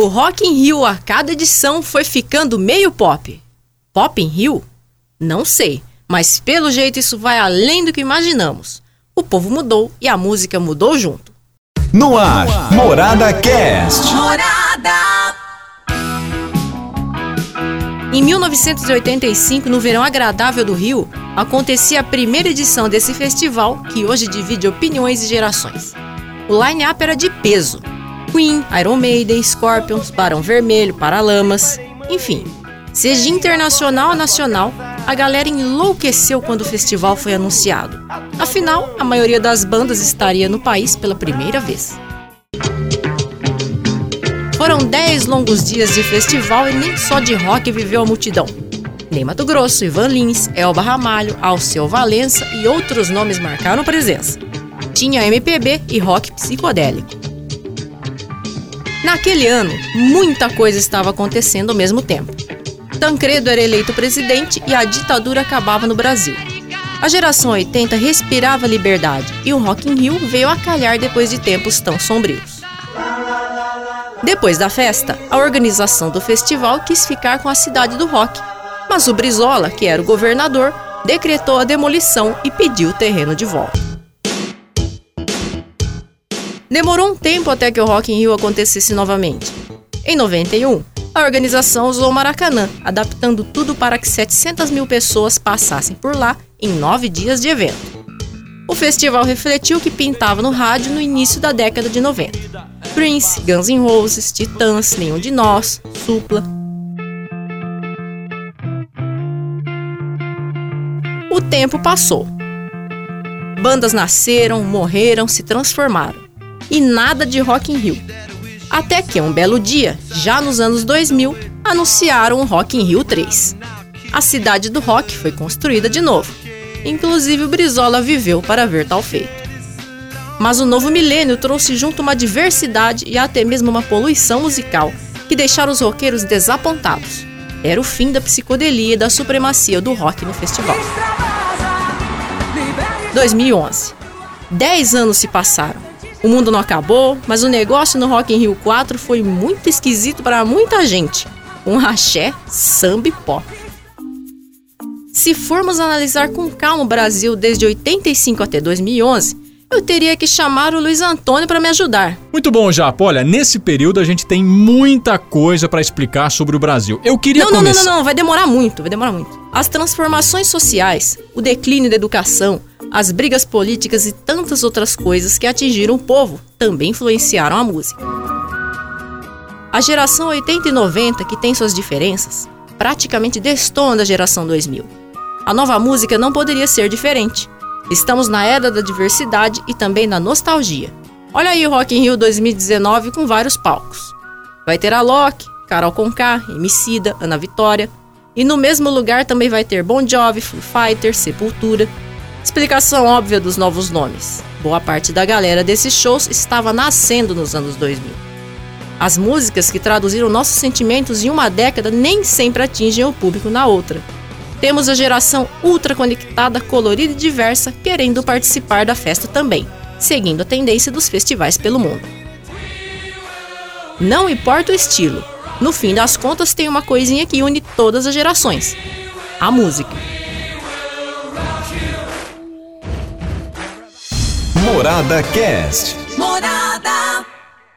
O Rock in Rio a cada edição foi ficando meio pop. Pop in Rio? Não sei, mas pelo jeito isso vai além do que imaginamos. O povo mudou e a música mudou junto. No ar, Morada Cast. Morada. Em 1985, no verão agradável do Rio, acontecia a primeira edição desse festival que hoje divide opiniões e gerações. O line-up era de peso. Queen, Iron Maiden, Scorpions, Barão Vermelho, Paralamas, enfim. Seja internacional ou nacional, a galera enlouqueceu quando o festival foi anunciado. Afinal, a maioria das bandas estaria no país pela primeira vez. Foram 10 longos dias de festival e nem só de rock viveu a multidão. Ney Mato Grosso, Ivan Lins, Elba Ramalho, Alceu Valença e outros nomes marcaram presença. Tinha MPB e rock psicodélico. Naquele ano, muita coisa estava acontecendo ao mesmo tempo. Tancredo era eleito presidente e a ditadura acabava no Brasil. A geração 80 respirava liberdade e o Rock in Rio veio a calhar depois de tempos tão sombrios. Depois da festa, a organização do festival quis ficar com a cidade do rock, mas o Brizola, que era o governador, decretou a demolição e pediu o terreno de volta. Demorou um tempo até que o Rock in Rio acontecesse novamente. Em 91, a organização usou o Maracanã, adaptando tudo para que 700 mil pessoas passassem por lá em nove dias de evento. O festival refletiu o que pintava no rádio no início da década de 90. Prince, Guns N' Roses, Titãs, Nenhum de Nós, Supla. O tempo passou. Bandas nasceram, morreram, se transformaram e nada de Rock in Rio. Até que um belo dia, já nos anos 2000, anunciaram o Rock in Rio 3. A cidade do rock foi construída de novo. Inclusive o Brizola viveu para ver tal feito. Mas o novo milênio trouxe junto uma diversidade e até mesmo uma poluição musical que deixaram os roqueiros desapontados. Era o fim da psicodelia e da supremacia do rock no festival. 2011. Dez anos se passaram o mundo não acabou, mas o negócio no Rock in Rio 4 foi muito esquisito para muita gente. Um axé, samba e pop. Se formos analisar com calma o Brasil desde 85 até 2011, eu teria que chamar o Luiz Antônio para me ajudar. Muito bom, Japo. Olha, nesse período a gente tem muita coisa para explicar sobre o Brasil. Eu queria não, começar... Não, não, não, não, vai demorar muito, vai demorar muito. As transformações sociais, o declínio da educação, as brigas políticas e tantas outras coisas que atingiram o povo também influenciaram a música. A geração 80 e 90, que tem suas diferenças, praticamente destona da geração 2000. A nova música não poderia ser diferente. Estamos na era da diversidade e também da nostalgia. Olha aí o Rock in Rio 2019 com vários palcos. Vai ter a Loki, Carol Conká, Emicida, Ana Vitória. E no mesmo lugar também vai ter Bon Jovi, Foo Fighters, Sepultura, Explicação óbvia dos novos nomes. Boa parte da galera desses shows estava nascendo nos anos 2000. As músicas que traduziram nossos sentimentos em uma década nem sempre atingem o público na outra. Temos a geração ultra conectada, colorida e diversa querendo participar da festa também, seguindo a tendência dos festivais pelo mundo. Não importa o estilo, no fim das contas tem uma coisinha que une todas as gerações: a música. Morada Cast. Morada.